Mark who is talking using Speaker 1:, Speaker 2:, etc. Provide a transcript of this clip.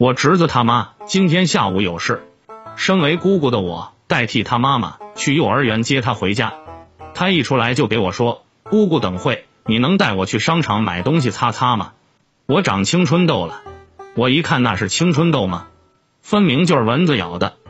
Speaker 1: 我侄子他妈今天下午有事身为姑姑的我代替他妈妈去幼儿园接他回家。他一出来就给我说姑姑等会你能带我去商场买东西擦擦吗？我长青春痘了我一看那是青春痘吗？分明就是蚊子咬的。